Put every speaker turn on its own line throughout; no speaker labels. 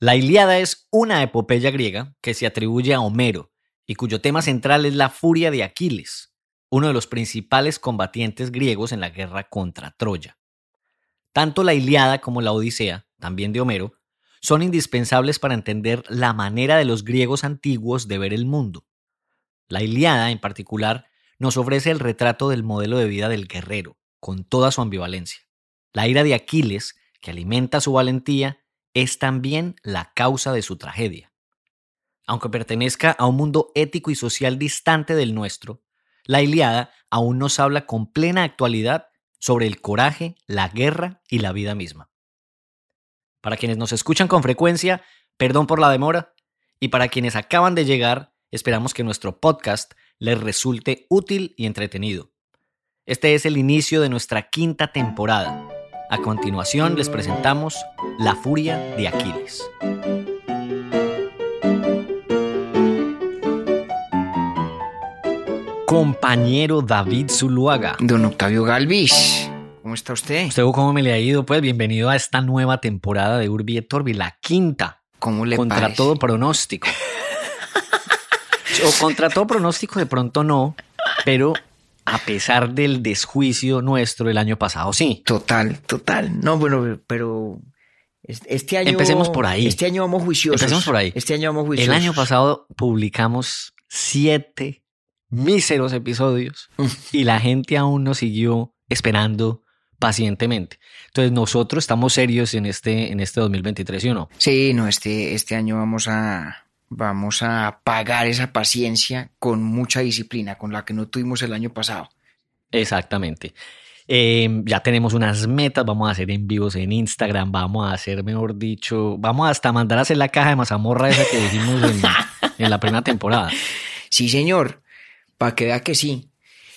La Ilíada es una epopeya griega que se atribuye a Homero y cuyo tema central es la furia de Aquiles, uno de los principales combatientes griegos en la guerra contra Troya. Tanto la Ilíada como la Odisea, también de Homero, son indispensables para entender la manera de los griegos antiguos de ver el mundo. La Ilíada, en particular, nos ofrece el retrato del modelo de vida del guerrero, con toda su ambivalencia. La ira de Aquiles, que alimenta su valentía, es también la causa de su tragedia. Aunque pertenezca a un mundo ético y social distante del nuestro, la Iliada aún nos habla con plena actualidad sobre el coraje, la guerra y la vida misma. Para quienes nos escuchan con frecuencia, perdón por la demora, y para quienes acaban de llegar, esperamos que nuestro podcast les resulte útil y entretenido. Este es el inicio de nuestra quinta temporada a continuación les presentamos La Furia de Aquiles. Compañero David Zuluaga.
Don Octavio Galvis, ¿cómo está usted?
¿Usted cómo me le ha ido? Pues bienvenido a esta nueva temporada de Urbi et Torbi, la quinta.
¿Cómo le
Contra todo pronóstico. o contra todo pronóstico de pronto no, pero a pesar del desjuicio nuestro el año pasado, sí.
Total, total. No, bueno, pero este año.
Empecemos por ahí.
Este año vamos juiciosos.
Empecemos por ahí.
Este año vamos juiciosos.
El año pasado publicamos siete míseros episodios y la gente aún nos siguió esperando pacientemente. Entonces nosotros estamos serios en este, en este 2023, ¿sí o no?
Sí, no, este, este año vamos a, vamos a pagar esa paciencia con mucha disciplina, con la que no tuvimos el año pasado.
Exactamente. Em, ya tenemos unas metas, vamos a hacer en vivos en Instagram, vamos a hacer, mejor dicho, vamos hasta mandar a hacer la caja de mazamorra esa que dijimos en, en la primera temporada.
Sí, señor, para que vea que sí.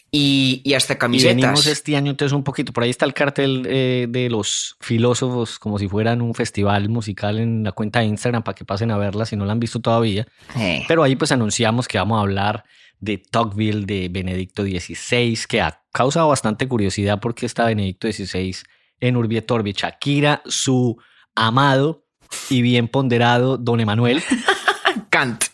Y, hasta camisetas.
Y venimos este año entonces un poquito, por ahí está el cartel eh, de los filósofos, como si fueran un festival musical en la cuenta de Instagram para que pasen a verla si no la han visto todavía. Eh. Pero ahí pues anunciamos que vamos a hablar de Tocqueville de Benedicto XVI, que ha causado bastante curiosidad porque está Benedicto XVI en Urbi Torbi. Shakira, su amado y bien ponderado Don Emanuel.
Kant.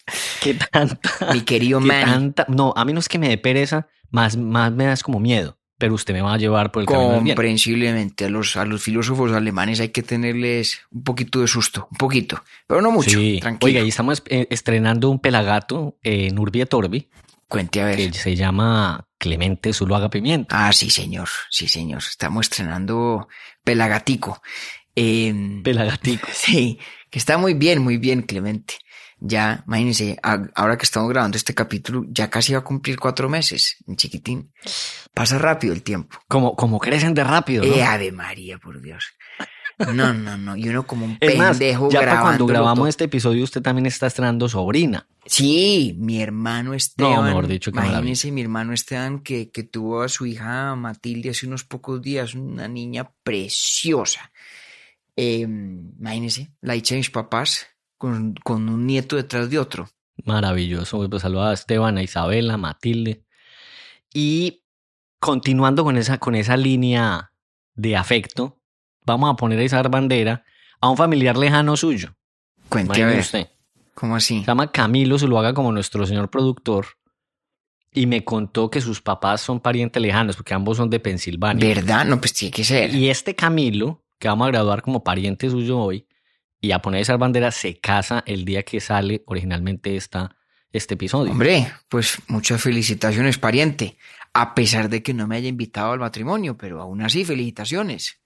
¿Qué tanta?
Mi querido man.
no, a mí no es que me dé pereza, más, más me das como miedo. Pero usted me va a llevar por el camino
Comprensiblemente, a los, a los filósofos alemanes hay que tenerles un poquito de susto, un poquito, pero no mucho. Sí. Tranquilo.
Oiga, y estamos eh, estrenando un pelagato en Urbi Torbi.
Cuente a ver.
Que se llama Clemente Zuluaga Pimiento.
Ah, sí, señor. Sí, señor. Estamos estrenando Pelagatico.
Pelagatico.
Sí, que está muy bien, muy bien, Clemente ya, imagínense, ahora que estamos grabando este capítulo, ya casi va a cumplir cuatro meses, en chiquitín. Pasa rápido el tiempo.
Como, como crecen de rápido, ¿no?
Eh, Ave María, por Dios. No, no, no. Y uno como un pendejo
ya para cuando grabamos este episodio, usted también está estrenando sobrina.
Sí, mi hermano Esteban. No,
mejor dicho, que
Imagínense mi hermano Esteban que, que tuvo a su hija Matilde hace unos pocos días, una niña preciosa. Eh, imagínense, la mis papás, con, un nieto detrás de otro.
Maravilloso. Pues saludos a Esteban, a Isabela, a Matilde. Y continuando con esa, con esa línea de afecto, vamos a poner esa bandera a un familiar lejano suyo.
Cuente a ver. Usted. ¿Cómo así?
Se llama Camilo haga como nuestro señor productor. Y me contó que sus papás son parientes lejanos, porque ambos son de Pensilvania.
¿Verdad? No, pues tiene que ser.
Y este Camilo, que vamos a graduar como pariente suyo hoy, y a poner esa bandera se casa el día que sale originalmente esta, este episodio.
Hombre, pues muchas felicitaciones, pariente. A pesar de que no me haya invitado al matrimonio, pero aún así, felicitaciones.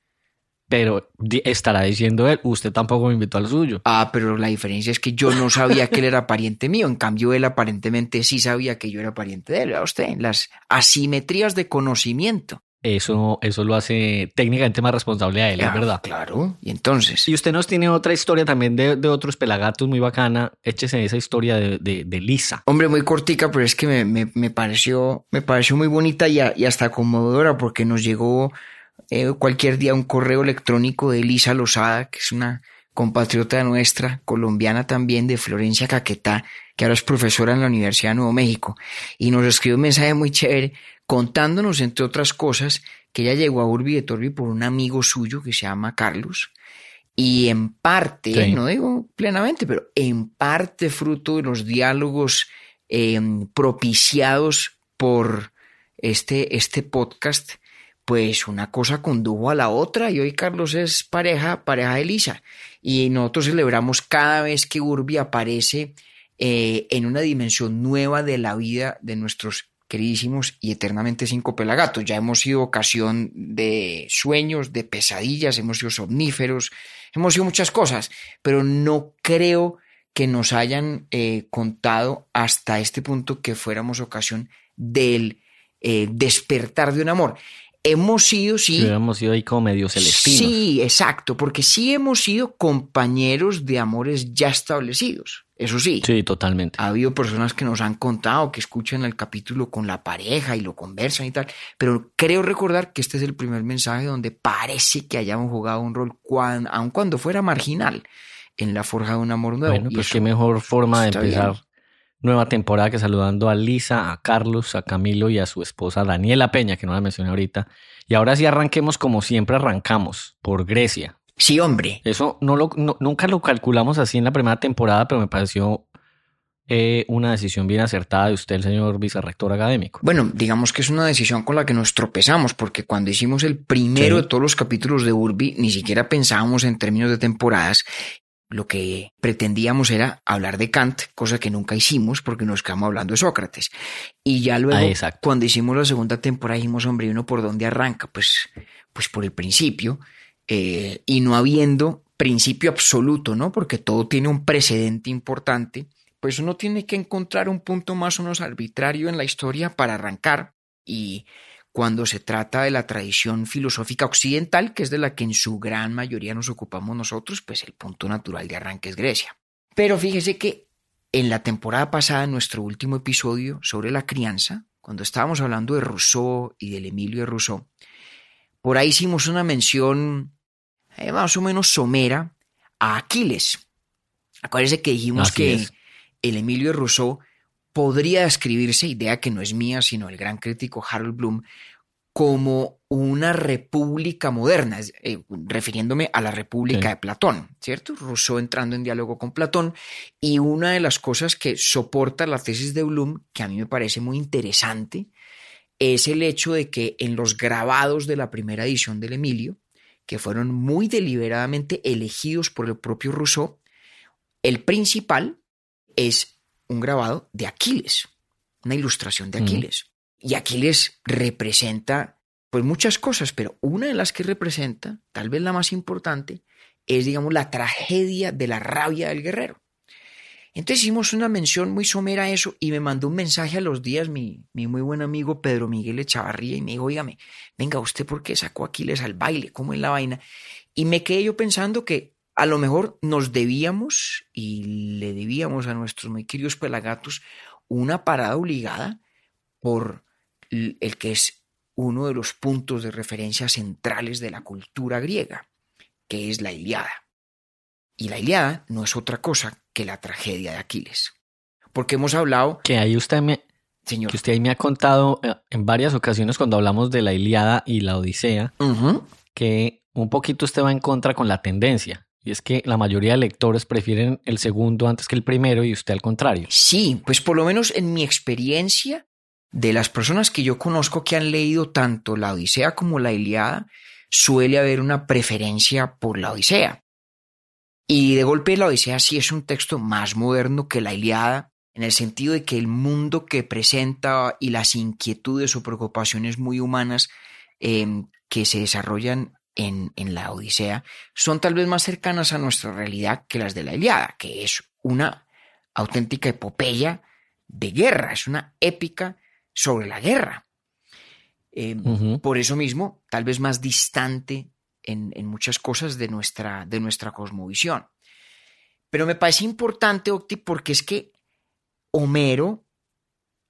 Pero estará diciendo él, usted tampoco me invitó al suyo.
Ah, pero la diferencia es que yo no sabía que él era pariente mío. En cambio, él aparentemente sí sabía que yo era pariente de él. A usted, las asimetrías de conocimiento.
Eso, eso lo hace técnicamente más responsable a él, es verdad.
Claro, y entonces.
Y usted nos tiene otra historia también de, de otros pelagatos muy bacana. Échese esa historia de, de, de Lisa.
Hombre, muy cortica, pero es que me, me- me pareció, me pareció muy bonita y, a- y hasta conmovedora porque nos llegó eh, cualquier día un correo electrónico de Elisa Lozada, que es una compatriota nuestra, colombiana también, de Florencia Caquetá, que ahora es profesora en la Universidad de Nuevo México, y nos escribió un mensaje muy chévere contándonos, entre otras cosas, que ella llegó a Urbi de Torbi por un amigo suyo que se llama Carlos, y en parte,
Sí.
no digo plenamente, pero en parte fruto de los diálogos eh, propiciados por este, este podcast, pues una cosa condujo a la otra y hoy Carlos es pareja, pareja de Elisa. Y nosotros celebramos cada vez que Urbi aparece eh, en una dimensión nueva de la vida de nuestros queridísimos y eternamente cinco pelagatos. Ya hemos sido ocasión de sueños, de pesadillas, hemos sido somníferos, hemos sido muchas cosas, pero no creo que nos hayan eh, contado hasta este punto que fuéramos ocasión del eh, despertar de un amor. Hemos sido, sí,
hubiéramos sido ahí como medio celestinos.
Sí, exacto, porque sí hemos sido compañeros de amores ya establecidos. Eso sí,
Sí, totalmente.
ha habido personas que nos han contado que escuchan el capítulo con la pareja y lo conversan y tal, pero creo recordar que este es el primer mensaje donde parece que hayamos jugado un rol, cuan- aun cuando fuera marginal, en la forja de un amor nuevo.
Bueno, pues qué mejor forma de empezar
bien.
Nueva temporada que saludando a Lisa, a Carlos, a Camilo y a su esposa Daniela Peña, que no la mencioné ahorita. Y ahora sí arranquemos como siempre arrancamos, por Grecia.
Sí, hombre.
Eso no lo, no- nunca lo calculamos así en la primera temporada, pero me pareció eh, una decisión bien acertada de usted, el señor vicerrector académico.
Bueno, digamos que es una decisión con la que nos tropezamos, porque cuando hicimos el primero
Sí.
de todos los capítulos de Urbi, ni siquiera pensábamos en términos de temporadas. Lo que pretendíamos era hablar de Kant, cosa que nunca hicimos porque nos quedamos hablando de Sócrates. Y ya luego,
Ah, exacto.
cuando hicimos la segunda temporada, dijimos, hombre, ¿y uno por dónde arranca? Pues, pues por el principio, eh, y no habiendo principio absoluto, ¿no? Porque todo tiene un precedente importante, pues uno tiene que encontrar un punto más o menos arbitrario en la historia para arrancar. Y cuando se trata de la tradición filosófica occidental, que es de la que en su gran mayoría nos ocupamos nosotros, pues el punto natural de arranque es Grecia. Pero fíjese que en la temporada pasada, en nuestro último episodio sobre la crianza, cuando estábamos hablando de Rousseau y del Emilio de Rousseau, por ahí hicimos una mención eh, más o menos somera a Aquiles. Acuérdense que dijimos
Así
que
es.
el Emilio de Rousseau podría describirse, idea que no es mía, sino el gran crítico Harold Bloom, como una república moderna, eh, refiriéndome a la república
Sí.
de Platón, ¿cierto? Rousseau entrando en diálogo con Platón, y una de las cosas que soporta la tesis de Bloom, que a mí me parece muy interesante, es el hecho de que en los grabados de la primera edición del Emilio, que fueron muy deliberadamente elegidos por el propio Rousseau, el principal es un grabado de Aquiles, una ilustración de. Aquiles. Y Aquiles representa pues muchas cosas, pero una de las que representa, tal vez la más importante, es digamos la tragedia de la rabia del guerrero. Entonces hicimos una mención muy somera a eso y me mandó un mensaje a los días mi, mi muy buen amigo Pedro Miguel Echavarría y me dijo, óigame, venga, ¿usted por qué sacó a Aquiles al baile? ¿Cómo es la vaina? Y me quedé yo pensando que a lo mejor nos debíamos y le debíamos a nuestros muy queridos pelagatos una parada obligada por el que es uno de los puntos de referencia centrales de la cultura griega, que es la Iliada. Y la Iliada no es otra cosa que la tragedia de Aquiles. Porque hemos hablado,
Que ahí usted me,
señor,
que usted ahí me ha contado eh, en varias ocasiones cuando hablamos de la Iliada y la Odisea, que un poquito usted va en contra con la tendencia. Y es que la mayoría de lectores prefieren el segundo antes que el primero y usted al contrario.
Sí, pues por lo menos en mi experiencia, de las personas que yo conozco que han leído tanto la Odisea como la Iliada, suele haber una preferencia por la Odisea. Y de golpe la Odisea sí es un texto más moderno que la Iliada, en el sentido de que el mundo que presenta y las inquietudes o preocupaciones muy humanas eh, que se desarrollan en, en la Odisea son tal vez más cercanas a nuestra realidad que las de la Iliada, que es una auténtica epopeya de guerra, es una épica sobre la guerra. Eh,
Ujú.
Por eso mismo, tal vez más distante en, en muchas cosas de nuestra, de nuestra cosmovisión. Pero me parece importante, Octi, porque es que Homero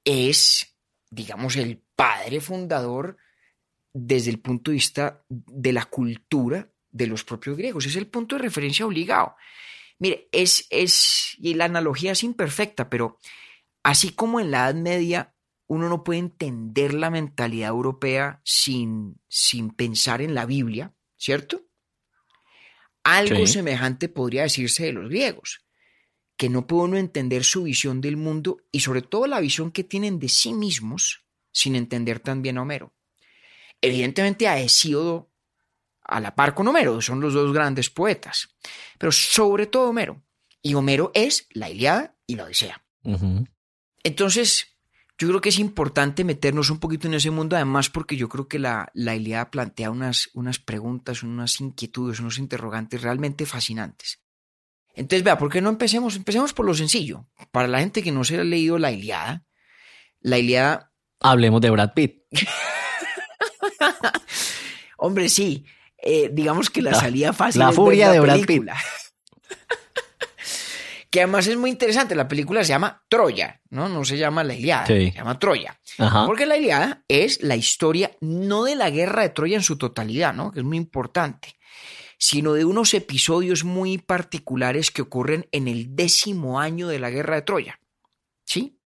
es, digamos, el padre fundador desde el punto de vista de la cultura de los propios griegos. Es el punto de referencia obligado. Mire, es, es, y la analogía es imperfecta, pero así como en la Edad Media uno no puede entender la mentalidad europea sin, sin pensar en la Biblia, ¿cierto? Algo
Sí.
semejante podría decirse de los griegos, que no puede uno entender su visión del mundo y sobre todo la visión que tienen de sí mismos sin entender también a Homero. Evidentemente a Hesíodo a la par con Homero, son los dos grandes poetas, pero sobre todo Homero. Y Homero es la Iliada y la Odisea. Entonces, yo creo que es importante meternos un poquito en ese mundo, además porque yo creo que la, la Ilíada plantea unas, unas preguntas, unas inquietudes, unos interrogantes realmente fascinantes. Entonces, vea, ¿por qué no empecemos? Empecemos por lo sencillo. Para la gente que no se ha leído la Iliada, la Iliada,
Hablemos de Brad Pitt.
hombre, sí, eh, digamos que la
La-
salida fácil
la
es
furia
ver
de
la
Brad Pitt.
película. que además es muy interesante, la película se llama Troya, ¿no? No se llama la Iliada,
Sí.
se llama Troya.
Ajá.
Porque la Iliada es la historia no de la guerra de Troya en su totalidad, ¿no? Que es muy importante, sino de unos episodios muy particulares que ocurren en el décimo año de la guerra de Troya. ¿Sí?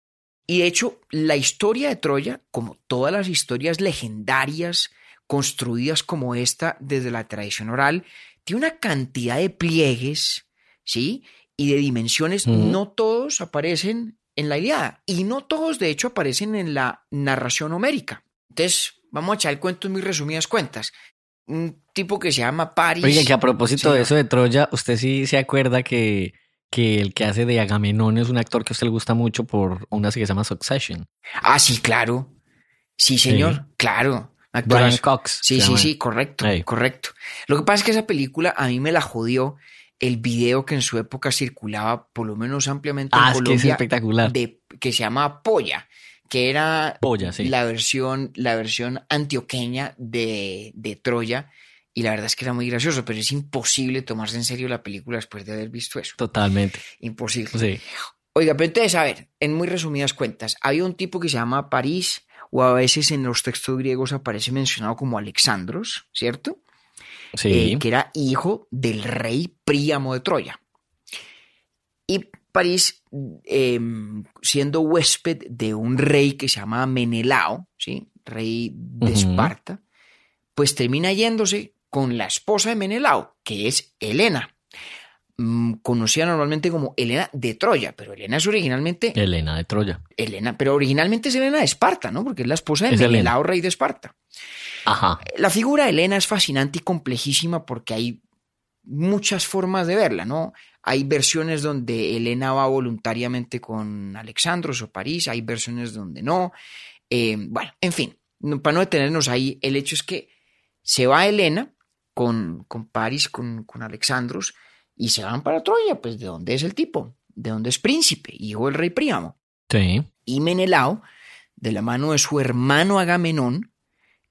Y de hecho, la historia de Troya, como todas las historias legendarias construidas como esta desde la tradición oral, tiene una cantidad de pliegues, ¿sí? Y de dimensiones. No todos aparecen en la Iliada y no todos, de hecho, aparecen en la narración homérica. Entonces, vamos a echar el cuento en muy resumidas cuentas. Un tipo que se llama Paris.
Oiga, que a propósito de eso de Troya, usted sí se acuerda que, que el que hace de Agamenón es un actor que a usted le gusta mucho por una serie que se llama Succession.
Ah, sí, claro. Sí, señor, claro.
Brian. Cox.
Sí, sí, sí, correcto, correcto. Lo que pasa es que esa película a mí me la jodió el video que en su época circulaba, por lo menos ampliamente en
Ah, es que es
Colombia,
espectacular.
de, que se llama Polla, que era
Polla, sí.
la versión, la versión antioqueña de, de Troya. Y la verdad es que era muy gracioso, pero es imposible tomarse en serio la película después de haber visto eso.
Totalmente.
Imposible.
Sí.
Oiga, pero entonces, a ver, en muy resumidas cuentas, había un tipo que se llama París, o a veces en los textos griegos aparece mencionado como Alexandros, ¿cierto?
Sí.
Eh, que era hijo del rey Príamo de Troya. Y París, eh, siendo huésped de un rey que se llama Menelao, ¿sí? Rey de. Esparta, pues termina yéndose con la esposa de Menelao, que es Helena. Mm, Conocida normalmente como Helena de Troya, pero Helena es originalmente
Elena de Troya.
Helena, pero originalmente es Helena de Esparta, ¿no? Porque es la esposa de
Es.
Menelao, rey de Esparta.
Ajá.
La figura de Helena es fascinante y complejísima porque hay muchas formas de verla, ¿no? Hay versiones donde Helena va voluntariamente con Alexandros o París, hay versiones donde no. Eh, bueno, en fin, para no detenernos ahí, el hecho es que se va Helena con, con París, con, con Alexandros, y se van para Troya, pues de dónde es el tipo, de dónde es príncipe, hijo del rey Príamo.
Sí.
y Menelao, de la mano de su hermano Agamenón,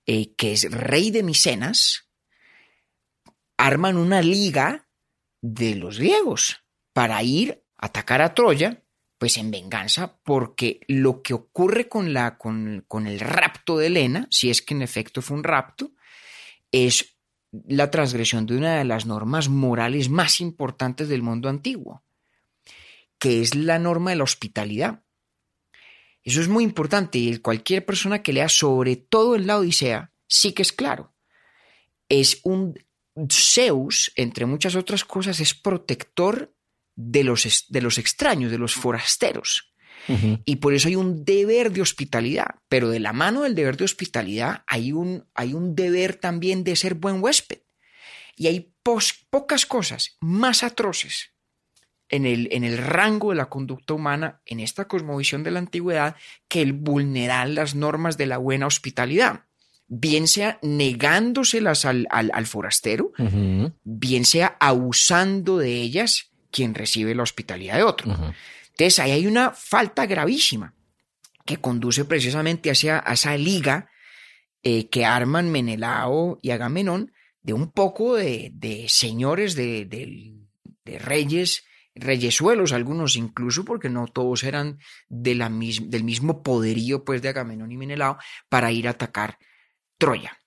eh, que es rey de Micenas, arman una liga de los griegos para ir a atacar a Troya, pues en venganza, porque lo que ocurre con, la, con, con el rapto de Helena, si es que en efecto fue un rapto, es la transgresión de una de las normas morales más importantes del mundo antiguo, que es la norma de la hospitalidad. Eso es muy importante y cualquier persona que lea sobre todo en la Odisea sí que es claro. Es un Zeus, entre muchas otras cosas, es protector de los, de los extraños, de los forasteros. Y por eso hay un deber de hospitalidad. Pero de la mano del deber de hospitalidad hay un, hay un deber también de ser buen huésped. Y hay pos- pocas cosas más atroces en el, en el rango de la conducta humana, en esta cosmovisión de la antigüedad, que el vulnerar las normas de la buena hospitalidad. Bien sea negándoselas al, al, al forastero, bien sea abusando de ellas quien recibe la hospitalidad de otro. Entonces ahí hay una falta gravísima que conduce precisamente hacia, a esa liga eh, que arman Menelao y Agamenón de un poco de, de señores, de, de, de reyes, reyesuelos, algunos incluso, porque no todos eran de la mis, del mismo poderío pues, de Agamenón y Menelao, para ir a atacar Troya.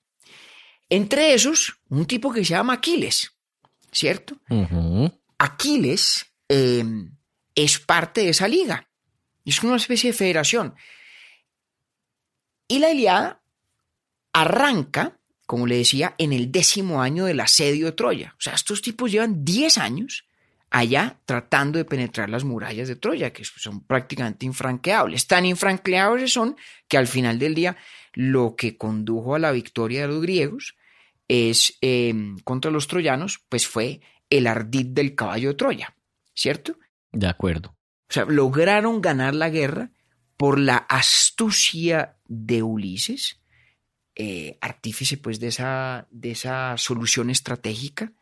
Entre esos, un tipo que se llama Aquiles, ¿cierto? Aquiles eh, es parte de esa liga. Es una especie de federación. Y la Iliada arranca, como le decía, en el décimo año del asedio de Troya. O sea, estos tipos llevan 10 años allá tratando de penetrar las murallas de Troya, que son prácticamente infranqueables. Tan infranqueables son que al final del día lo que condujo a la victoria de los griegos es eh, contra los troyanos, pues fue el ardid del caballo de Troya, ¿cierto?
De acuerdo.
O sea, lograron ganar la guerra por la astucia de Ulises, eh, artífice pues de esa, de esa solución estratégica,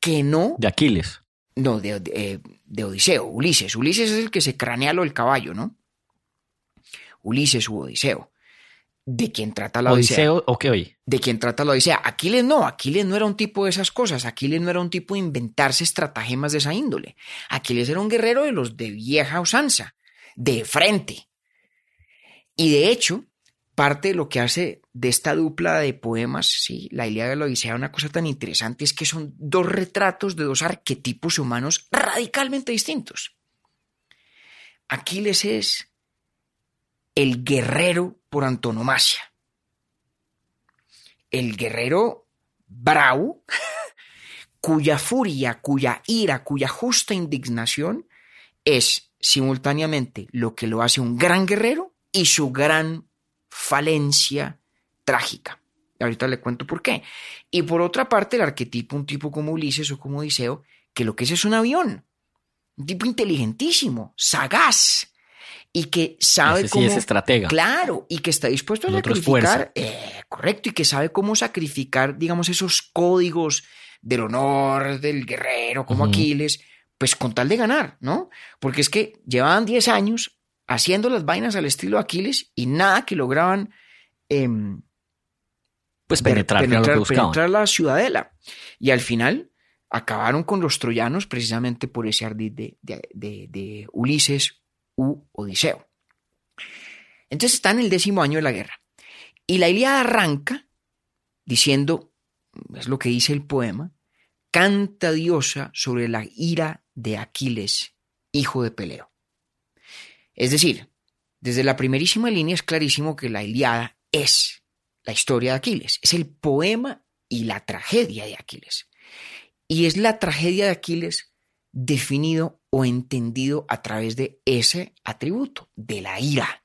que no,
De Aquiles.
no, de, de- de Odiseo, Ulises. Ulises es el que se cranea lo del caballo, ¿no? Ulises u Odiseo. De quien trata la Odisea
Odiseo, ok, oye.
de quien trata la Odisea. Aquiles no, Aquiles no era un tipo de esas cosas, Aquiles no era un tipo de inventarse estratagemas de esa índole. Aquiles era un guerrero de los de vieja usanza, de frente. Y de hecho, parte de lo que hace de esta dupla de poemas, sí, la Ilíada y la Odisea, una cosa tan interesante es que son dos retratos de dos arquetipos humanos radicalmente distintos. Aquiles es el guerrero por antonomasia el guerrero bravo, cuya furia, cuya ira, cuya justa indignación es simultáneamente lo que lo hace un gran guerrero y su gran falencia trágica. Ahorita le cuento por qué. Y por otra parte, el arquetipo, un tipo como Ulises o como Odiseo, que lo que es es un avión, un tipo inteligentísimo, sagaz, y que sabe
Ese sí
cómo...
es estratega.
Claro, y que está dispuesto a
El
sacrificar, eh, correcto, y que sabe cómo sacrificar, digamos, esos códigos del honor del guerrero como. Aquiles, pues con tal de ganar, ¿no? Porque es que llevaban 10 años haciendo las vainas al estilo Aquiles y nada que lograban em,
Pues penetrar, era lo que
penetrar la ciudadela. Y al final acabaron con los troyanos precisamente por ese ardid de, de- de- de Ulises u Odiseo. Entonces está en el décimo año de la guerra. Y la Ilíada arranca diciendo, es lo que dice el poema, canta diosa sobre la ira de Aquiles, hijo de Peleo. Es decir, desde la primerísima línea es clarísimo que la Ilíada es la historia de Aquiles, es el poema y la tragedia de Aquiles. Y es la tragedia de Aquiles definido o entendido a través de ese atributo, de la ira,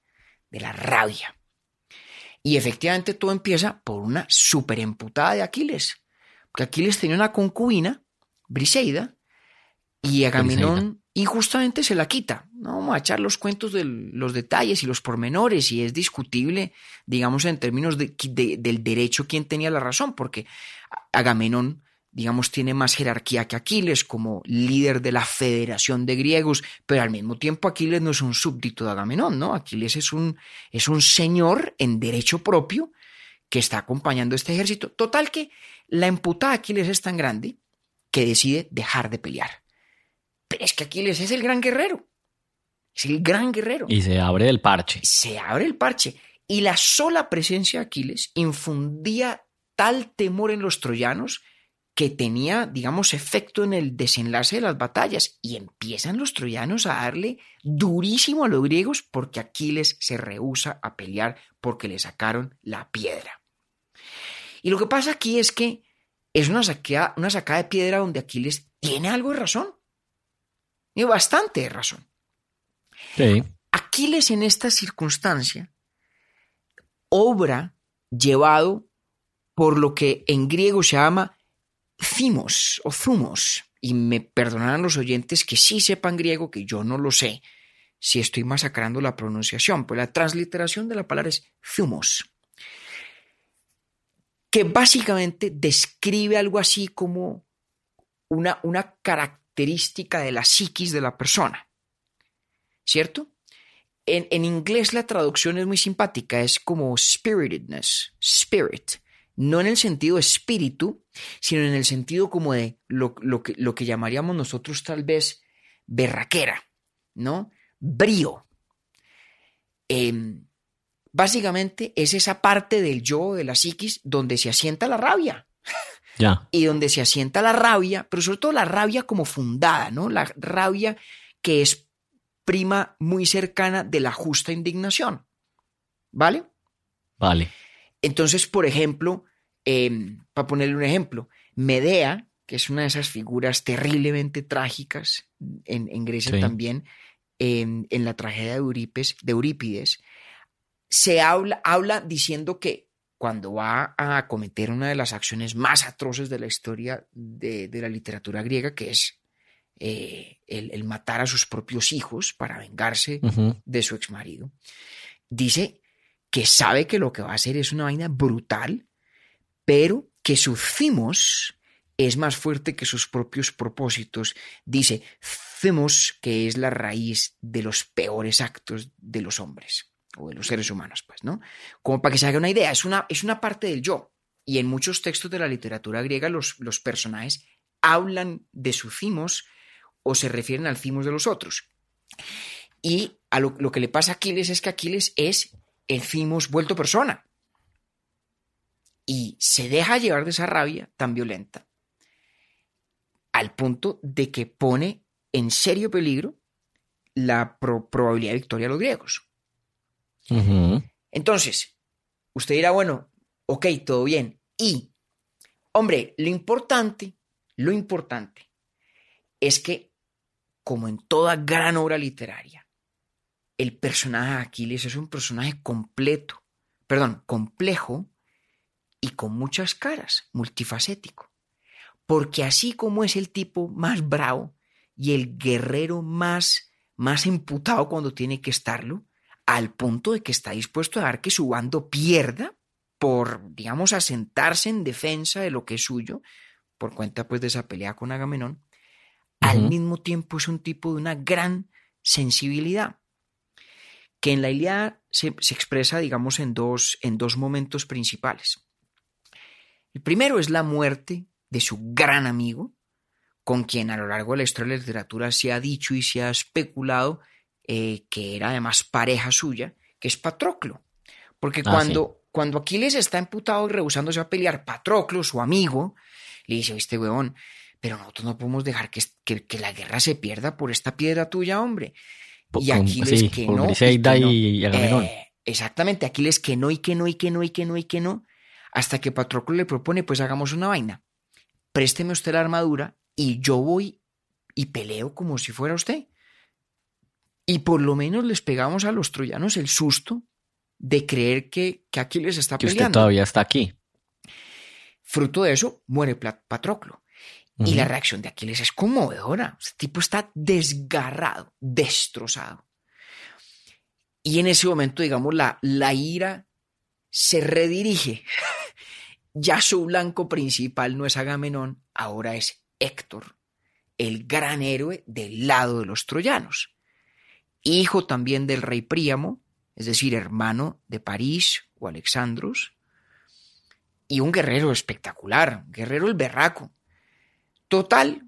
de la rabia. Y efectivamente todo empieza por una superemputada de Aquiles. Porque Aquiles tenía una concubina, Briseida, y Agamenón injustamente se la quita. No vamos a echar los cuentos de los detalles y los pormenores, y es discutible, digamos, en términos de- de- del derecho quién tenía la razón, porque Agamenón, digamos, tiene más jerarquía que Aquiles como líder de la federación de griegos, pero al mismo tiempo Aquiles no es un súbdito de Agamenón, ¿no? Aquiles es un, es un señor en derecho propio que está acompañando este ejército. Total que la emputada de Aquiles es tan grande que decide dejar de pelear. Pero es que Aquiles es el gran guerrero. Es el gran guerrero.
Y se abre el parche.
Se abre el parche. Y la sola presencia de Aquiles infundía tal temor en los troyanos que tenía, digamos, efecto en el desenlace de las batallas. Y empiezan los troyanos a darle durísimo a los griegos porque Aquiles se rehúsa a pelear porque le sacaron la piedra. Y lo que pasa aquí es que es una sacada, una sacada de piedra donde Aquiles tiene algo de razón. Y bastante de razón.
Sí.
Aquiles en esta circunstancia obra llevado por lo que en griego se llama thymos o thumos. Y me perdonarán los oyentes que sí sepan griego, que yo no lo sé, si estoy masacrando la pronunciación, pues la transliteración de la palabra es thumos, que básicamente describe algo así como una, una característica de la psiquis de la persona, ¿cierto? en, en inglés la traducción es muy simpática, es como spiritedness, spirit, no en el sentido espíritu, sino en el sentido como de lo, lo que, lo que llamaríamos nosotros tal vez berraquera, ¿no? Brío. Em, básicamente es esa parte del yo, de la psiquis, donde se asienta la rabia.
Ya.
y donde se asienta la rabia, pero sobre todo la rabia como fundada, ¿no? La rabia que es prima muy cercana de la justa indignación. ¿Vale?
Vale.
Entonces, por ejemplo, eh, para ponerle un ejemplo, Medea, que es una de esas figuras terriblemente trágicas en, en Grecia
Sí.
también, en, en la tragedia de, Euripes, de Eurípides, se habla, habla diciendo que cuando va a cometer una de las acciones más atroces de la historia de, de la literatura griega, que es eh, el, el matar a sus propios hijos para vengarse de su exmarido, dice que sabe que lo que va a hacer es una vaina brutal, pero que su thimos es más fuerte que sus propios propósitos. Dice thimos, que es la raíz de los peores actos de los hombres o de los seres humanos, pues, ¿no? Como para que se haga una idea, es una, es una parte del yo. Y en muchos textos de la literatura griega los, los personajes hablan de su thimos o se refieren al thimos de los otros. Y a lo, lo que le pasa a Aquiles es que Aquiles es el Cimos vuelto persona. Y se deja llevar de esa rabia tan violenta al punto de que pone en serio peligro la pro- probabilidad de victoria de los griegos. Entonces, usted dirá, bueno, ok, todo bien. Y, hombre, lo importante, lo importante es que, como en toda gran obra literaria, el personaje de Aquiles es un personaje completo, perdón, complejo y con muchas caras, multifacético. Porque así como es el tipo más bravo y el guerrero más, más emputado cuando tiene que estarlo, al punto de que está dispuesto a dar que su bando pierda por, digamos, asentarse en defensa de lo que es suyo, por cuenta pues de esa pelea con Agamenón, al mismo tiempo es un tipo de una gran sensibilidad, que en la Ilíada se, se expresa, digamos, en dos, en dos momentos principales. El primero es la muerte de su gran amigo, con quien a lo largo de la historia de la literatura se ha dicho y se ha especulado eh, que era además pareja suya, que es Patroclo. Porque
Ah,
cuando, cuando Aquiles está emputado y rehusándose a pelear, Patroclo, su amigo, le dice, viste, huevón, pero nosotros no podemos dejar que, que- que la guerra se pierda por esta piedra tuya, hombre. Y Aquiles
sí,
que no. y que no.
y.
Eh, exactamente, Aquiles que no, y que no, y que no, y que no, y que no. Hasta que Patroclo le propone, pues hagamos una vaina. Présteme usted la armadura y yo voy y peleo como si fuera usted. Y por lo menos les pegamos a los troyanos el susto de creer que, que Aquiles está
que usted
peleando.
todavía está aquí.
Fruto de eso, muere Patroclo. Y la reacción de Aquiles es conmovedora. Este tipo está desgarrado, destrozado. Y en ese momento, digamos, la, la ira se redirige. ya su blanco principal no es Agamenón, ahora es Héctor, el gran héroe del lado de los troyanos. Hijo también del rey Príamo, es decir, hermano de París o Alexandros, y un guerrero espectacular, un guerrero el berraco. Total,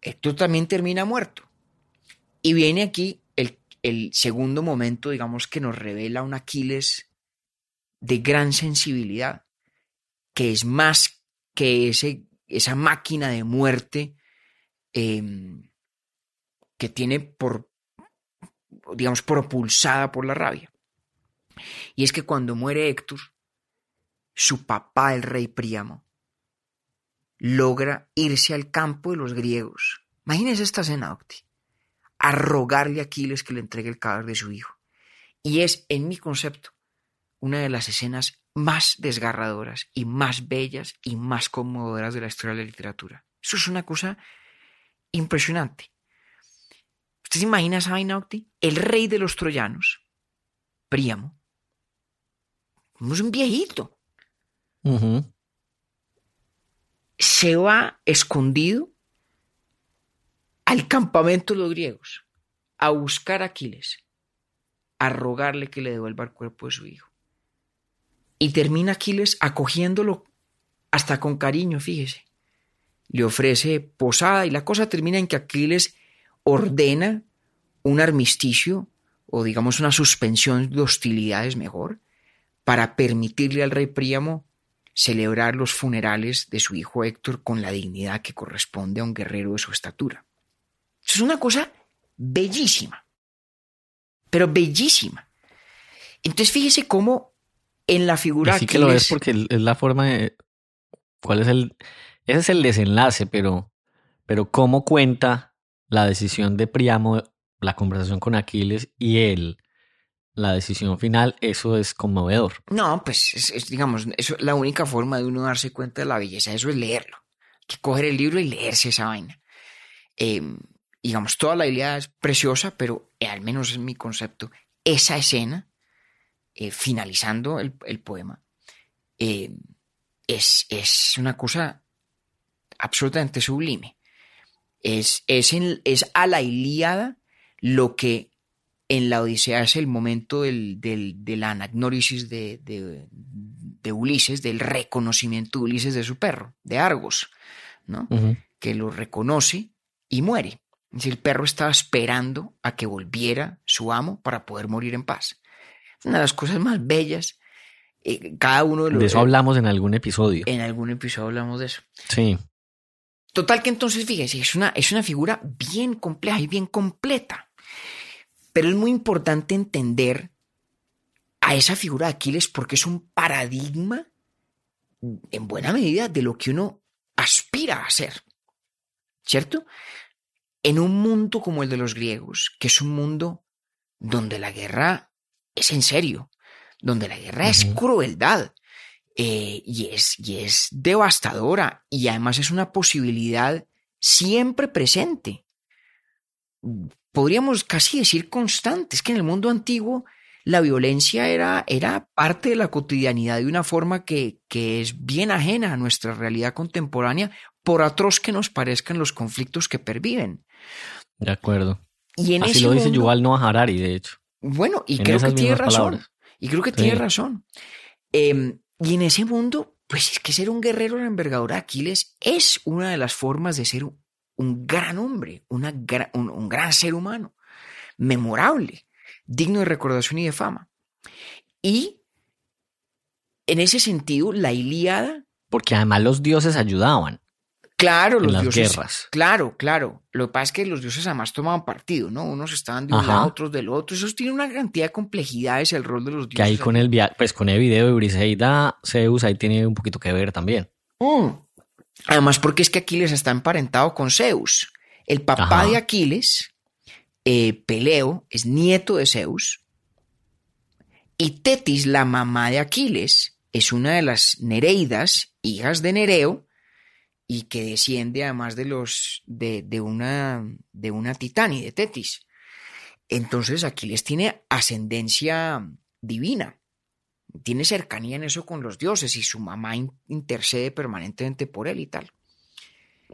Héctor también termina muerto. Y viene aquí el, el segundo momento, digamos, que nos revela un Aquiles de gran sensibilidad, que es más que ese, esa máquina de muerte eh, que tiene por, digamos, propulsada por la rabia. Y es que cuando muere Héctor, su papá, el rey Príamo, logra irse al campo de los griegos. Imagínense esta escena, Octi. A rogarle a Aquiles que le entregue el cadáver de su hijo. Y es, en mi concepto, una de las escenas más desgarradoras y más bellas y más conmovedoras de la historia de la literatura. Eso es una cosa impresionante. ¿Usted se imagina esa vaina, Octi? El rey de los troyanos, Príamo, es un viejito, se va escondido al campamento de los griegos a buscar a Aquiles a rogarle que le devuelva el cuerpo de su hijo. Y termina Aquiles acogiéndolo hasta con cariño, fíjese. Le ofrece posada y la cosa termina en que Aquiles ordena un armisticio o digamos una suspensión de hostilidades mejor para permitirle al rey Príamo celebrar los funerales de su hijo Héctor con la dignidad que corresponde a un guerrero de su estatura. Eso es una cosa bellísima, pero bellísima. Entonces fíjese cómo en la figura...
Sí que lo es porque es la forma de... ¿Cuál es el...? Ese es el desenlace, pero, pero cómo cuenta la decisión de Priamo, la conversación con Aquiles y él, la decisión final, eso es conmovedor.
No, pues es, digamos, eso, la única forma de uno darse cuenta de la belleza eso es leerlo. Hay que coger el libro y leerse esa vaina. Em, digamos, toda la idea es preciosa, pero eh, al menos es mi concepto, esa escena, eh, finalizando el, poema, em, es, es, una cosa absolutamente sublime. Es, es, es a la Ilíada lo que en la Odisea es el momento del, de la anagnórisis de, de, Ulises, del reconocimiento de Ulises de su perro, de Argos, ¿no? que lo reconoce y muere. Es el perro estaba esperando a que volviera su amo para poder morir en paz. Una de las cosas más bellas. Eh, cada uno de los.
De eso hablamos en algún episodio.
En algún episodio hablamos de eso.
Sí.
Total que entonces, fíjese, es una, es una figura bien compleja y bien completa. Pero es muy importante entender a esa figura de Aquiles porque es un paradigma, en buena medida, de lo que uno aspira a ser. ¿Cierto? En un mundo como el de los griegos, que es un mundo donde la guerra es en serio, donde la guerra es crueldad eh, y, es, y es devastadora y además es una posibilidad siempre presente podríamos casi decir constantes, que en el mundo antiguo la violencia era, era parte de la cotidianidad de una forma que, que es bien ajena a nuestra realidad contemporánea, por atroz que nos parezcan los conflictos que perviven.
De acuerdo. Y en Así lo dice Yuval Noah Harari, de hecho.
Bueno, y creo que tiene razón. Y creo que tiene razón. Y en ese mundo, pues es que ser un guerrero de envergadura Aquiles es una de las formas de ser un gran hombre, una un, gran ser humano, memorable, digno de recordación y de fama. Y en ese sentido, la Ilíada...
Porque además los dioses ayudaban.
Claro, los dioses. Guerras. Claro, claro. Lo que pasa es que los dioses además tomaban partido, ¿no? Unos estaban de un lado, otros del otro. Eso tiene una cantidad de complejidades el rol de los dioses.
Que ahí con el pues con el video de Briseida, Zeus, ahí tiene un poquito que ver también.
Mm. Además, porque es que Aquiles está emparentado con Zeus. El papá de Aquiles, eh, Peleo, es nieto de Zeus. Y Tetis, la mamá de Aquiles, es una de las Nereidas, hijas de Nereo, y que desciende además de los de, de una de una titani, de Tetis. Entonces Aquiles tiene ascendencia divina tiene cercanía en eso con los dioses y su mamá intercede permanentemente por él y tal.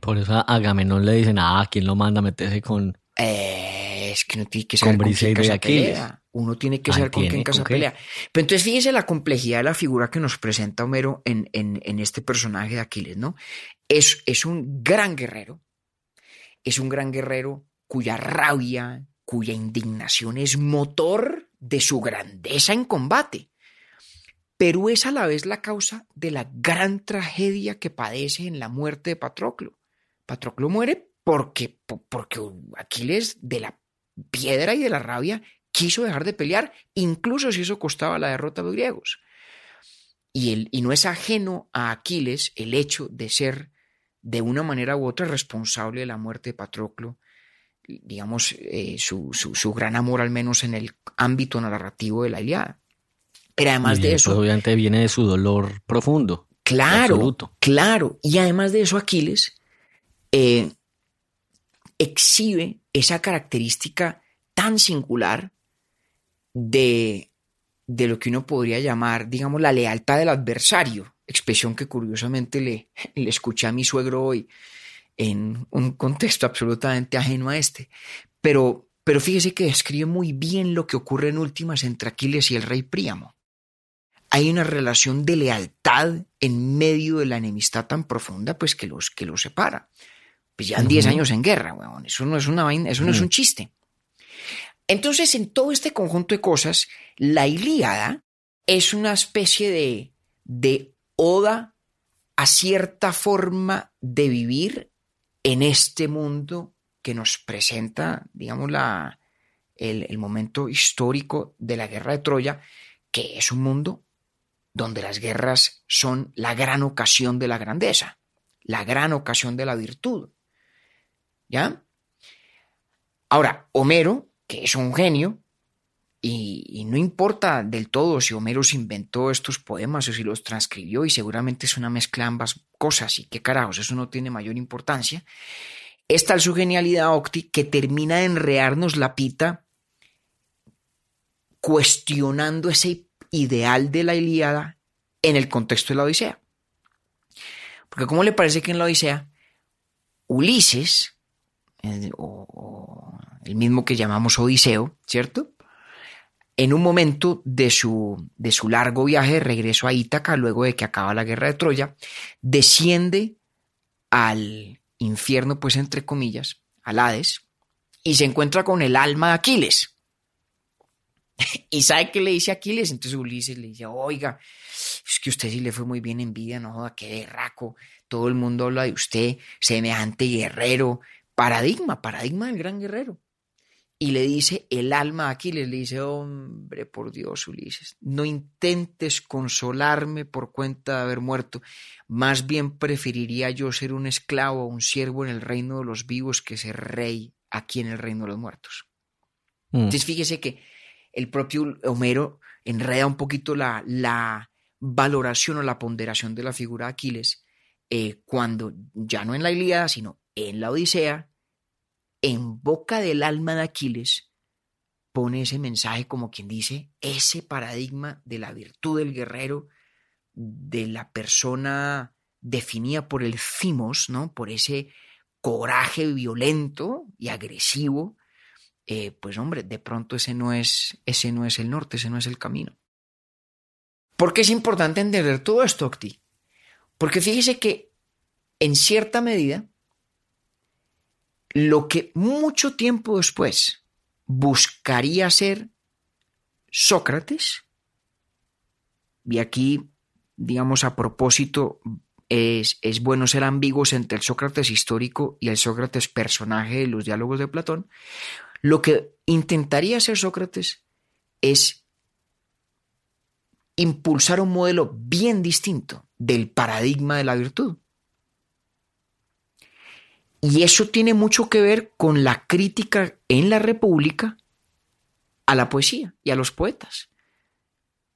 Por eso a Agamenón le dicen, ah, ¿quién lo manda a meterse con...?
Eh, es que no tiene que ser con, quien casa pelea. Uno tiene que ser con quien casa pelea. Pero entonces fíjese la complejidad de la figura que nos presenta Homero en, en, este personaje de Aquiles, ¿no? Es, es un gran guerrero, es un gran guerrero cuya rabia, cuya indignación es motor de su grandeza en combate pero es a la vez la causa de la gran tragedia que padece en la muerte de Patroclo. Patroclo muere porque, porque Aquiles, de la piedra y de la rabia, quiso dejar de pelear, incluso si eso costaba la derrota de los griegos. Y, y no es ajeno a Aquiles el hecho de ser, de una manera u otra, responsable de la muerte de Patroclo, digamos, eh, su, su gran amor, al menos en el ámbito narrativo de la Iliada. Pero además de eso.
obviamente viene de su dolor profundo.
Claro, claro. Y además de eso, Aquiles eh, exhibe esa característica tan singular de, de lo que uno podría llamar, digamos, la lealtad del adversario, expresión que curiosamente le, le escuché a mi suegro hoy en un contexto absolutamente ajeno a este. Pero pero fíjese que describe muy bien lo que ocurre en últimas entre Aquiles y el rey Príamo. Hay una relación de lealtad en medio de la enemistad tan profunda, pues que los, que los separa. Pues ya 10 años en guerra, weón. Eso no es una vaina, eso no es un chiste. Entonces, en todo este conjunto de cosas, la Ilíada es una especie de, de oda a cierta forma de vivir en este mundo que nos presenta, digamos, la, el, el, momento histórico de la guerra de Troya, que es un mundo donde las guerras son la gran ocasión de la grandeza, la gran ocasión de la virtud. ¿Ya? Ahora, Homero, que es un genio, y, no importa del todo si Homero se inventó estos poemas o si los transcribió, y seguramente es una mezcla de ambas cosas, y qué carajos, eso no tiene mayor importancia. Es tal su genialidad, Octi, que termina de enrearnos la pita cuestionando ese ideal de la Ilíada en el contexto de la Odisea. Porque ¿cómo le parece que en la Odisea Ulises, o, o el mismo que llamamos Odiseo, ¿cierto? En un momento de su, de su largo viaje de regreso a Ítaca, luego de que acaba la guerra de Troya, desciende al infierno, pues entre comillas, al Hades, y se encuentra con el alma de Aquiles. ¿Y sabe qué le dice Aquiles? Entonces Ulises le dice, oiga, es que usted sí le fue muy bien en vida, no joda, qué berraco, todo el mundo habla de usted, semejante guerrero, paradigma, paradigma del gran guerrero. Y le dice el alma a Aquiles, le dice, hombre, por Dios, Ulises, no intentes consolarme por cuenta de haber muerto, más bien preferiría yo ser un esclavo o un siervo en el reino de los vivos que ser rey aquí en el reino de los muertos. Mm. Entonces fíjese que el propio Homero enreda un poquito la, la valoración o la ponderación de la figura de Aquiles eh, cuando ya no en la Ilíada, sino en la Odisea, en boca del alma de Aquiles, pone ese mensaje como quien dice, ese paradigma de la virtud del guerrero, de la persona definida por el cimos, ¿no? por ese coraje violento y agresivo, eh, pues hombre, de pronto ese no, es, ese no es el norte, ese no es el camino. ¿Por qué es importante entender todo esto, Octi? Porque fíjese que en cierta medida, lo que mucho tiempo después buscaría ser Sócrates, y aquí, digamos, a propósito, es, es, bueno ser ambiguos entre el Sócrates histórico y el Sócrates personaje de los diálogos de Platón, lo que intentaría hacer Sócrates es impulsar un modelo bien distinto del paradigma de la virtud. Y eso tiene mucho que ver con la crítica en la República a la poesía y a los poetas.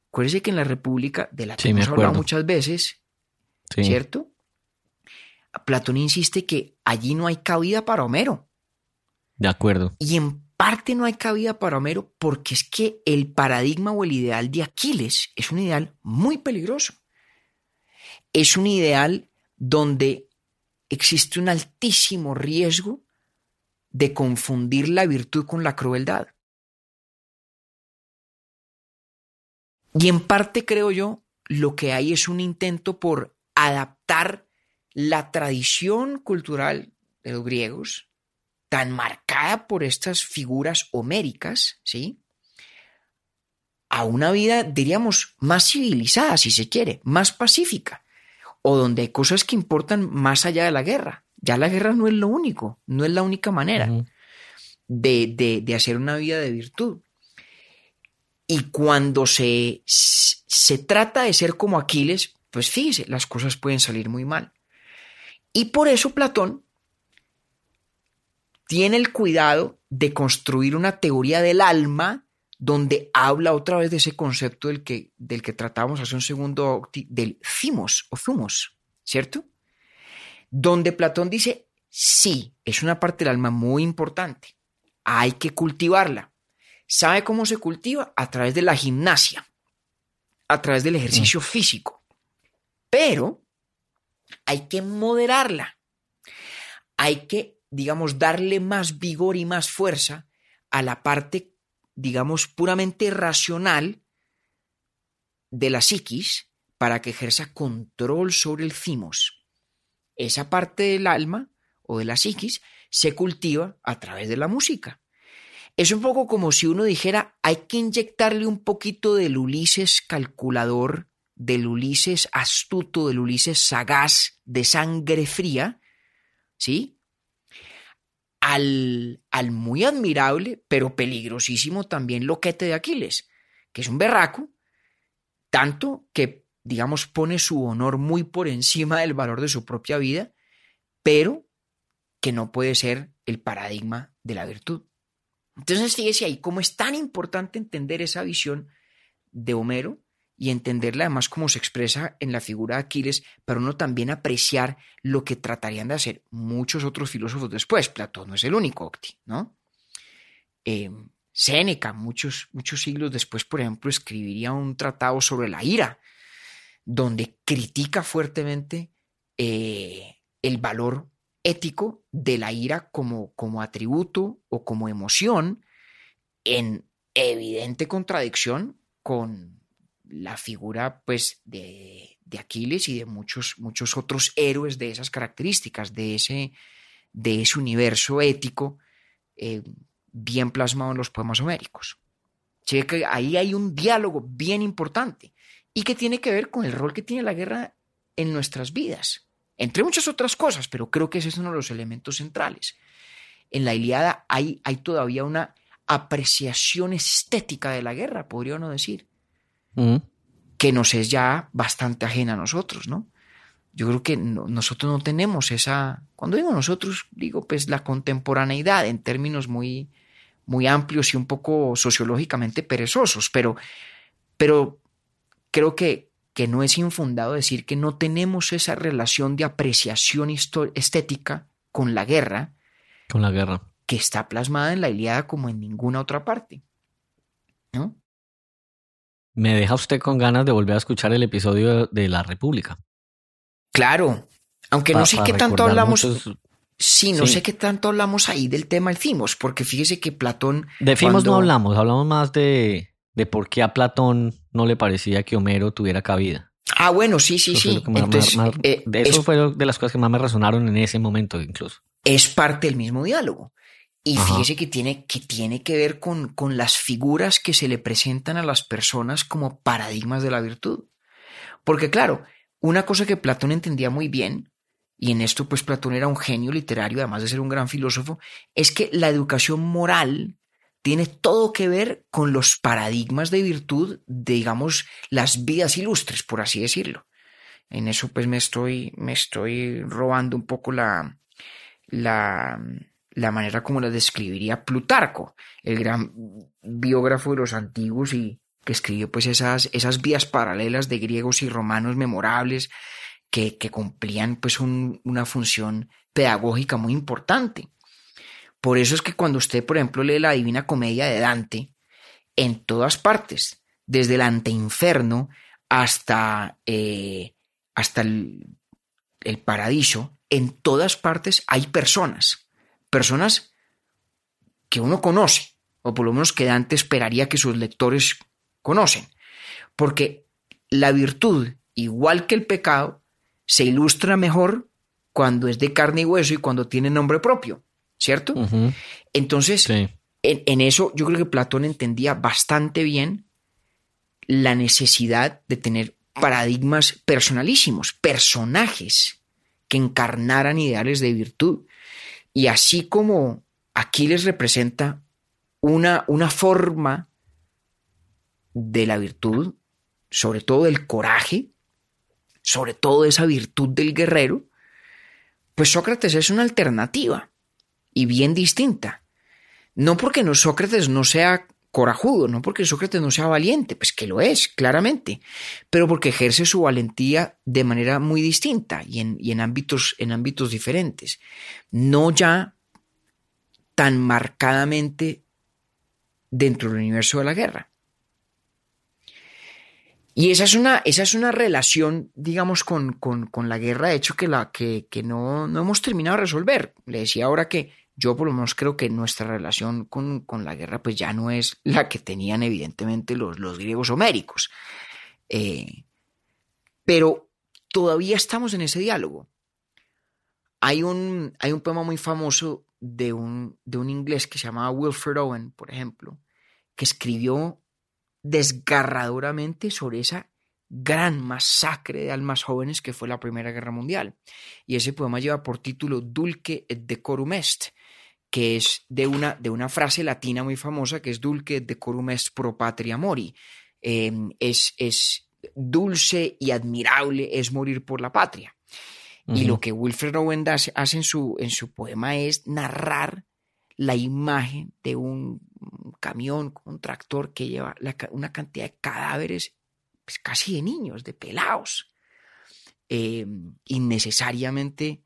Acuérdense que en la República, de la que
Sí,
hemos hablado muchas veces,
Sí.
¿cierto? Platón insiste que allí no hay cabida para Homero.
De acuerdo.
Y en parte no hay cabida para Homero porque es que el paradigma o el ideal de Aquiles es un ideal muy peligroso. Es un ideal donde existe un altísimo riesgo de confundir la virtud con la crueldad. Y en parte creo yo, lo que hay es un intento por adaptar la tradición cultural de los griegos, tan marcada por estas figuras homéricas, ¿sí? A una vida, diríamos, más civilizada, si se quiere, más pacífica, o donde hay cosas que importan más allá de la guerra. Ya la guerra no es lo único, no es la única manera de, de- de hacer una vida de virtud. Y cuando se, se trata de ser como Aquiles, pues fíjese, las cosas pueden salir muy mal. Y por eso Platón tiene el cuidado de construir una teoría del alma donde habla otra vez de ese concepto del que, del que tratamos hace un segundo, del thymos o thumos, ¿cierto? Donde Platón dice, sí, es una parte del alma muy importante, hay que cultivarla. ¿Sabe cómo se cultiva? A través de la gimnasia, a través del ejercicio físico. Pero hay que moderarla. Hay que, digamos, darle más vigor y más fuerza a la parte, digamos, puramente racional de la psiquis para que ejerza control sobre el cimos. Esa parte del alma o de la psiquis se cultiva a través de la música. Es un poco como si uno dijera, hay que inyectarle un poquito del Ulises calculador, del Ulises astuto, del Ulises sagaz, de sangre fría, ¿sí? Al, al muy admirable, pero peligrosísimo también loquete de Aquiles, que es un berraco, tanto que, digamos, pone su honor muy por encima del valor de su propia vida, pero que no puede ser el paradigma de la virtud. Entonces, fíjese ahí cómo es tan importante entender esa visión de Homero y entenderla además cómo se expresa en la figura de Aquiles, pero uno también apreciar lo que tratarían de hacer muchos otros filósofos después. Platón no es el único, Octi, ¿no? Eh, Séneca, muchos, muchos siglos después, por ejemplo, escribiría un tratado sobre la ira, donde critica fuertemente eh, el valor ético de la ira como, como atributo o como emoción en evidente contradicción con la figura pues de, de, Aquiles y de muchos, muchos otros héroes de esas características, de ese, de ese universo ético eh, bien plasmado en los poemas homéricos. que ahí hay un diálogo bien importante y que tiene que ver con el rol que tiene la guerra en nuestras vidas entre muchas otras cosas, pero creo que ese es uno de los elementos centrales. En la Iliada hay, hay todavía una apreciación estética de la guerra, podría uno decir, que nos es ya bastante ajena a nosotros, ¿no? Yo creo que nosotros no tenemos esa, cuando digo nosotros, digo pues la contemporaneidad en términos muy, muy amplios y un poco sociológicamente perezosos, pero, pero creo que, que no es infundado decir que no tenemos esa relación de apreciación estética con la guerra.
Con la guerra.
Que está plasmada en la Iliada como en ninguna otra parte. ¿No?
Me deja usted con ganas de volver a escuchar el episodio de La República.
Claro, aunque no sé qué tanto hablamos. Sí, no sé qué tanto hablamos ahí del tema del Fimos, porque fíjese que Platón.
De Fimos no hablamos, hablamos más de, de por qué a Platón no le parecía que Homero tuviera cabida.
Ah, bueno, sí, sí, sí.
Entonces, eh, de eso fue de las cosas que más me resonaron en ese momento incluso.
Es parte del mismo diálogo. Y fíjese que tiene, que tiene que ver con, con las figuras que se le presentan a las personas como paradigmas de la virtud. Porque claro, una cosa que Platón entendía muy bien, y en esto pues Platón era un genio literario, además de ser un gran filósofo, es que la educación moral tiene todo que ver con los paradigmas de virtud, digamos, las vidas ilustres, por así decirlo. En eso pues me estoy, me estoy robando un poco la, la, la manera como la describiría Plutarco, el gran biógrafo de los antiguos y que escribió pues esas, esas vías paralelas de griegos y romanos memorables que, que cumplían pues una función pedagógica muy importante. Por eso es que cuando usted, por ejemplo, lee la Divina Comedia de Dante, en todas partes, desde el anteinferno hasta, eh, hasta el, el paraíso, en todas partes hay personas, personas que uno conoce, o por lo menos que Dante esperaría que sus lectores conocen, porque la virtud, igual que el pecado, se ilustra mejor cuando es de carne y hueso y cuando tiene nombre propio. ¿cierto? Entonces, en, eso yo creo que Platón entendía bastante bien la necesidad de tener paradigmas personalísimos, personajes que encarnaran ideales de virtud. Y así como Aquiles representa una, una forma de la virtud, sobre todo del coraje, sobre todo esa virtud del guerrero, pues Sócrates es una alternativa y bien distinta. No porque no, Sócrates no sea corajudo, no porque Sócrates no sea valiente, pues que lo es, claramente, pero porque ejerce su valentía de manera muy distinta y en, ámbitos, en ámbitos diferentes. No ya tan marcadamente dentro del universo de la guerra. Y esa es una, esa es una relación, digamos, con, con, con la guerra, de hecho, que, la, que, que no, no hemos terminado de resolver. Le decía ahora que yo por lo menos creo que nuestra relación con, con la guerra pues ya no es la que tenían evidentemente los, los griegos homéricos. Eh, pero todavía estamos en ese diálogo. Hay un, hay un poema muy famoso de un, de un inglés que se llamaba Wilfred Owen, por ejemplo, que escribió desgarradoramente sobre esa gran masacre de almas jóvenes que fue la Primera Guerra Mundial. Y ese poema lleva por título Dulce et decorum est, que es de una, de una frase latina muy famosa que es Dulce decorum est pro patria mori. Em, es, es dulce y admirable es morir por la patria. Y lo que Wilfred Owen hace, en, su, en su poema es narrar la imagen de un camión, un tractor que lleva una cantidad de cadáveres pues, casi de niños, de pelados, eh, innecesariamente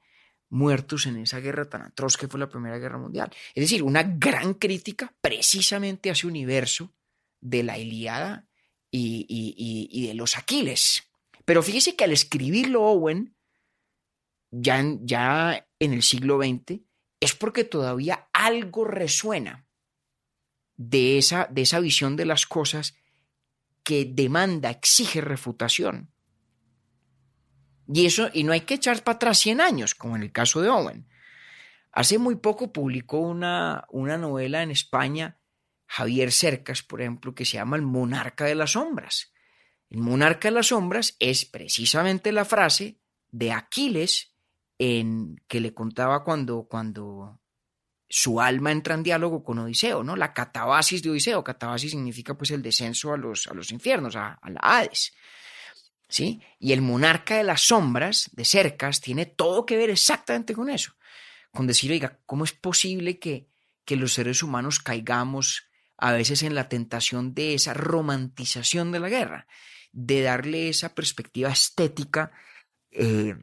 muertos en esa guerra tan atroz que fue la Primera Guerra Mundial. Es decir, una gran crítica precisamente a ese universo de la Ilíada y, y, de los Aquiles. Pero fíjese que al escribirlo Owen, ya en, ya en el siglo XX, es porque todavía algo resuena de esa, de esa visión de las cosas que demanda, exige refutación. Y eso, y no hay que echar para atrás 100 años, como en el caso de Owen. Hace muy poco publicó una, una novela en España, Javier Cercas, por ejemplo, que se llama El monarca de las sombras. El monarca de las sombras es precisamente la frase de Aquiles en que le contaba cuando, cuando su alma entra en diálogo con Odiseo, ¿no? La catabasis de Odiseo. Catabasis significa pues el descenso a los, a los infiernos, a, a la Hades. ¿Sí? Y el monarca de las sombras, de cercas, tiene todo que ver exactamente con eso. Con decir, oiga, ¿cómo es posible que, que los seres humanos caigamos a veces en la tentación de esa romantización de la guerra? De darle esa perspectiva estética eh,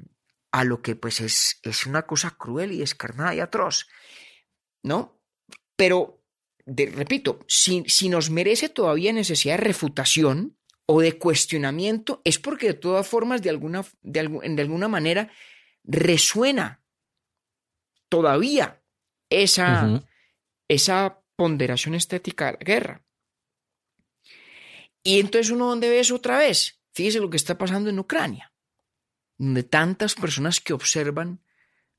a lo que pues es, es una cosa cruel y descarnada y atroz. ¿no? Pero, repito, si, si nos merece todavía necesidad de refutación o de cuestionamiento, es porque de todas formas, de alguna, de, alguna manera, resuena todavía esa, esa ponderación estética de la guerra. Y entonces uno dónde ve eso otra vez. Fíjese lo que está pasando en Ucrania, donde tantas personas que observan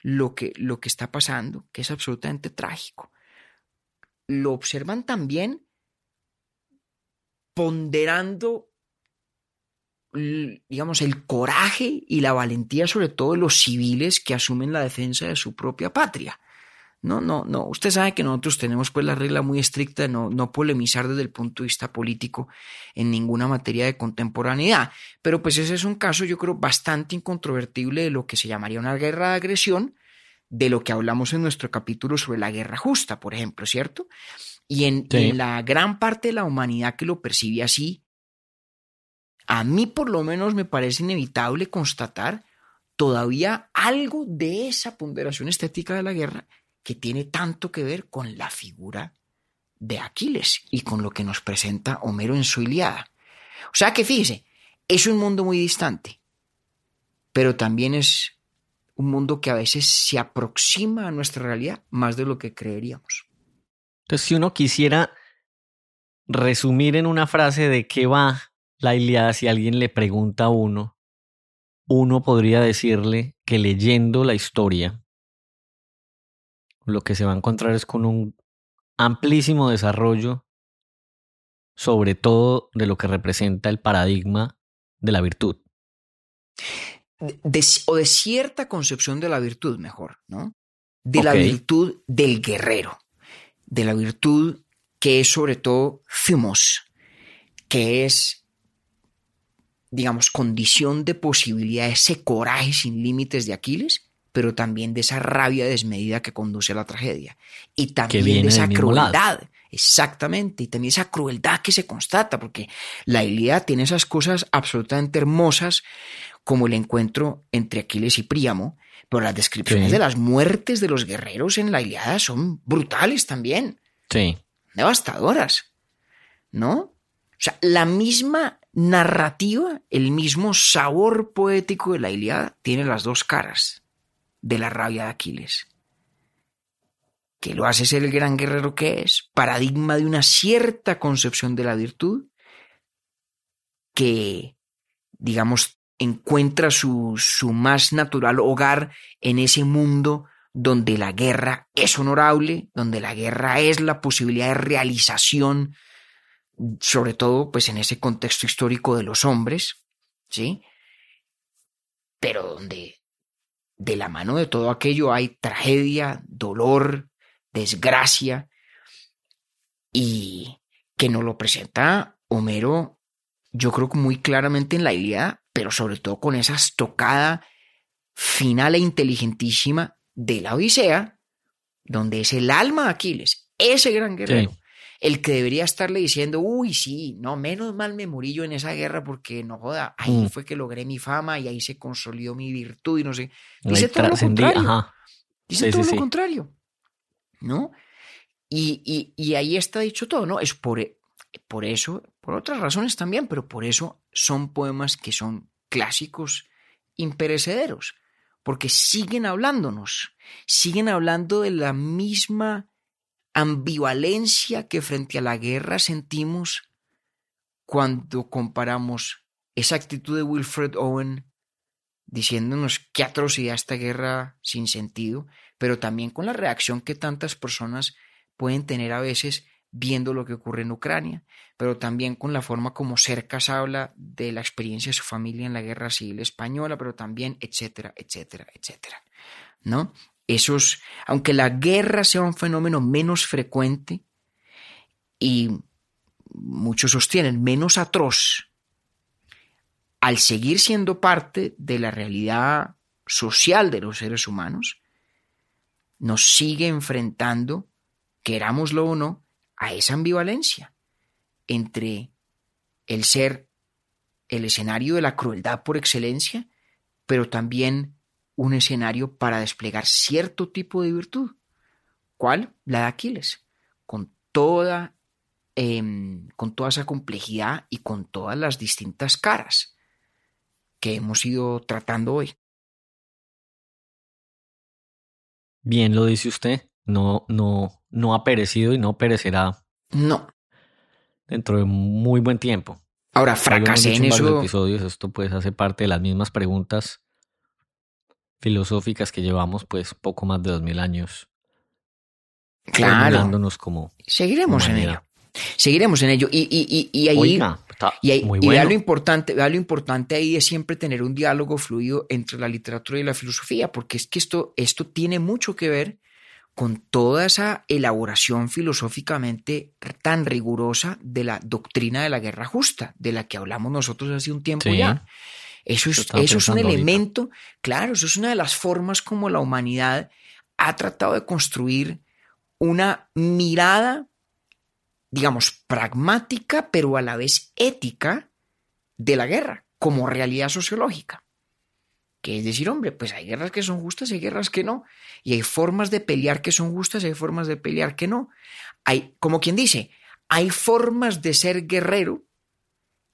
lo que, lo que está pasando, que es absolutamente trágico. Lo observan también ponderando, digamos, el coraje y la valentía, sobre todo de los civiles que asumen la defensa de su propia patria. No, no, no. Usted sabe que nosotros tenemos pues la regla muy estricta de no, no polemizar desde el punto de vista político en ninguna materia de contemporaneidad. Pero pues ese es un caso, yo creo, bastante incontrovertible de lo que se llamaría una guerra de agresión, de lo que hablamos en nuestro capítulo sobre la guerra justa, por ejemplo, ¿cierto? Y en, en la gran parte de la humanidad que lo percibe así, a mí por lo menos me parece inevitable constatar todavía algo de esa ponderación estética de la guerra que tiene tanto que ver con la figura de Aquiles y con lo que nos presenta Homero en su Iliada. O sea que fíjese, es un mundo muy distante, pero también es un mundo que a veces se aproxima a nuestra realidad más de lo que creeríamos.
Entonces, si uno quisiera resumir en una frase de qué va la Iliada, si alguien le pregunta a uno, uno podría decirle que leyendo la historia, lo que se va a encontrar es con un amplísimo desarrollo, sobre todo de lo que representa el paradigma de la virtud.
o de cierta concepción de la virtud, mejor, ¿no? De la virtud del guerrero, de la virtud que es sobre todo thumos, que es, digamos, condición de posibilidad, ese coraje sin límites de Aquiles, pero también de esa rabia desmedida que conduce a la tragedia. Y también de esa crueldad. Exactamente, y también esa crueldad que se constata, porque la Ilíada tiene esas cosas absolutamente hermosas, como el encuentro entre Aquiles y Príamo, pero las descripciones de las muertes de los guerreros en la Ilíada son brutales también.
Sí.
Devastadoras. ¿No? O sea, la misma narrativa, el mismo sabor poético de la Ilíada tiene las dos caras de la rabia de Aquiles. que lo hace ser el gran guerrero que es, paradigma de una cierta concepción de la virtud, que, digamos, encuentra su, su más natural hogar en ese mundo donde la guerra es honorable, donde la guerra es la posibilidad de realización, sobre todo pues en ese contexto histórico de los hombres, ¿sí? Pero donde de la mano de todo aquello hay tragedia, dolor, desgracia, y que nos lo presenta Homero, yo creo que muy claramente en la idea, pero sobre todo con esa estocada final e inteligentísima de la Odisea, donde es el alma de Aquiles, ese gran guerrero. El que debería estarle diciendo, uy, sí, no, menos mal me morí yo en esa guerra porque no joda, ahí
Mm.
fue que logré mi fama y ahí se consolidó mi virtud y no sé. Dice todo lo contrario.
ajá.
Dice
Sí,
todo
sí,
lo
sí.
contrario, ¿no? Y, y- y ahí está dicho todo, ¿no? Es por, e- por eso, por otras razones también, pero por eso son poemas que son clásicos imperecederos, porque siguen hablándonos, siguen hablando de la misma ambivalencia que frente a la guerra sentimos cuando comparamos esa actitud de Wilfred Owen diciéndonos qué atrocidad esta guerra sin sentido, pero también con la reacción que tantas personas pueden tener a veces viendo lo que ocurre en Ucrania, pero también con la forma como Cercas habla de la experiencia de su familia en la guerra civil española, pero también etcétera, etcétera, etcétera. ¿No? Esos, aunque la guerra sea un fenómeno menos frecuente y muchos sostienen menos atroz, al seguir siendo parte de la realidad social de los seres humanos, nos sigue enfrentando, querámoslo o no, a esa ambivalencia entre el ser el escenario de la crueldad por excelencia, pero también un escenario para desplegar cierto tipo de virtud. ¿Cuál? La de Aquiles, con toda, eh, con toda esa complejidad y con todas las distintas caras que hemos ido tratando hoy.
Bien lo dice usted, no, no, no ha perecido y no perecerá
No.
dentro de muy buen tiempo.
Ahora, fracasé en
varios
eso.
episodios, esto pues hace parte de las mismas preguntas filosóficas que llevamos pues poco más de dos mil años
Claro.
como
Seguiremos en ello. Seguiremos en ello. Y, y, y, y ahí.
Oiga,
Y, ahí-
muy
y vea
bueno.
lo importante, vea lo importante ahí de siempre tener un diálogo fluido entre la literatura y la filosofía, porque es que esto, esto tiene mucho que ver con toda esa elaboración filosóficamente tan rigurosa de la doctrina de la guerra justa, de la que hablamos nosotros hace un tiempo
Sí.
ya. Eso es, eso es un
ahorita.
elemento, claro, eso es una de las formas como la humanidad ha tratado de construir una mirada, digamos, pragmática, pero a la vez ética de la guerra como realidad sociológica. Que es decir, hombre, pues hay guerras que son justas y hay guerras que no. Y hay formas de pelear que son justas y hay formas de pelear que no. Hay, como quien dice, hay formas de ser guerrero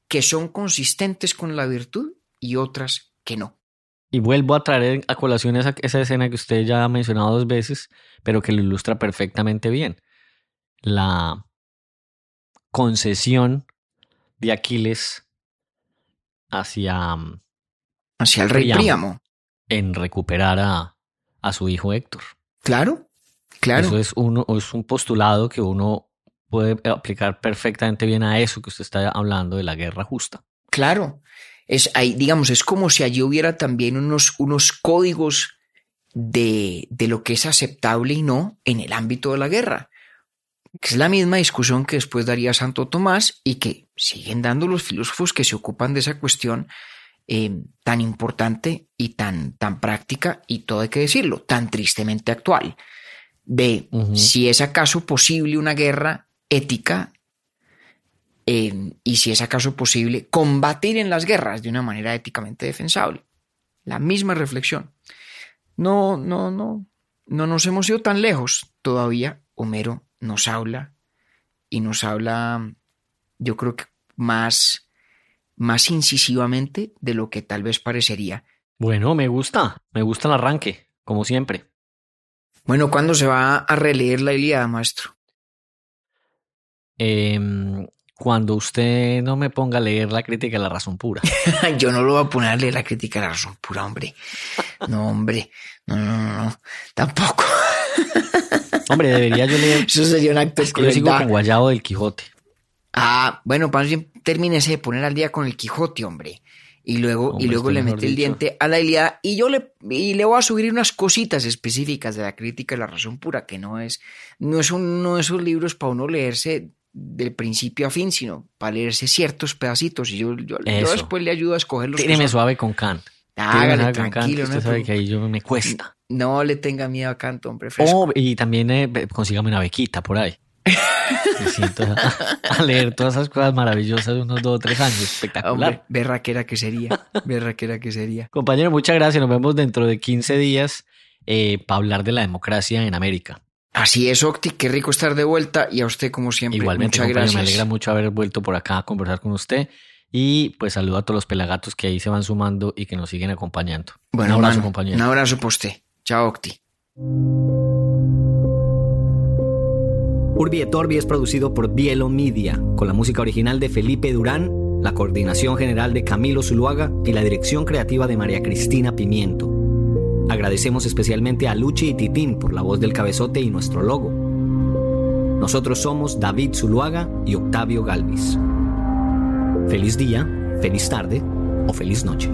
que son consistentes con la virtud y otras que no.
Y vuelvo a traer a colación esa, esa escena que usted ya ha mencionado dos veces, pero que lo ilustra perfectamente bien. La concesión de Aquiles hacia mm,
Hacia el rey
Príamo.
Príamo.
en recuperar a, a su hijo Héctor.
Claro, claro.
Eso es, uno, es un postulado que uno puede aplicar perfectamente bien a eso que usted está hablando de la guerra justa.
Claro, es ahí, digamos, es como si allí hubiera también unos, unos códigos de, de lo que es aceptable y no en el ámbito de la guerra. Que es la misma discusión que después daría Santo Tomás y que siguen dando los filósofos que se ocupan de esa cuestión eh, tan importante y tan, tan práctica y todo hay que decirlo, tan tristemente actual, de si es acaso posible una guerra ética eh, y si es acaso posible combatir en las guerras de una manera éticamente defensable. La misma reflexión. No, no, no, no nos hemos ido tan lejos todavía. Homero nos habla y nos habla, yo creo que más, más incisivamente de lo que tal vez parecería.
Bueno, me gusta, me gusta el arranque, como siempre.
Bueno, ¿cuándo se va a releer la Ilíada, maestro?
Em, cuando usted no me ponga a leer la crítica de la razón pura.
Yo no lo voy a poner a leer la crítica de la razón pura, hombre. No, hombre. No, no, no, no. Tampoco.
Hombre, debería yo leer.
Eso sería un acto de
Es que yo sigo con Guayabo del Quijote.
Ah, bueno, bien termínese de poner al día con el Quijote, hombre. Y luego,
Hombre,
y luego le mete el
dicho.
diente a la Ilíada. Y yo le, y le voy a subir unas cositas específicas de la crítica de la razón pura, que no es, no es un, no esos libros para uno leerse del principio a fin, sino para leerse ciertos pedacitos. Y yo, yo, yo
Eso.
después le ayudo a escoger los
Tíreme suave con Kant.
Hágale,
Kant,
tranquilo, no,
usted
hay
sabe que ahí yo me cuesta.
no le tenga miedo a canto, hombre, fresco.
Oh, y también eh, consígame una bequita por ahí. Me siento a, a leer todas esas cosas maravillosas de unos dos o tres años. Espectacular.
Hombre, berraquera que sería, berraquera que sería.
Compañero, muchas gracias. Nos vemos dentro de 15 días para hablar de la democracia en América.
Así es, Octi, qué rico estar de vuelta y a usted como siempre.
Igualmente,
Muchas gracias.
me alegra mucho haber vuelto por acá a conversar con usted. Y pues saludo a todos los pelagatos que ahí se van sumando y que nos siguen acompañando.
Bueno,
un abrazo,
mano,
compañero.
Un abrazo para usted. Chao, Octi.
Urbi et Orbi es producido por Bielo Media, con la música original de Felipe Durán, la coordinación general de Camilo Zuluaga y la dirección creativa de María Cristina Pimiento. Agradecemos especialmente a Luchi y Titín por la voz del cabezote y nuestro logo. Nosotros somos David Zuluaga y Octavio Galvis. Feliz día, feliz tarde o feliz noche.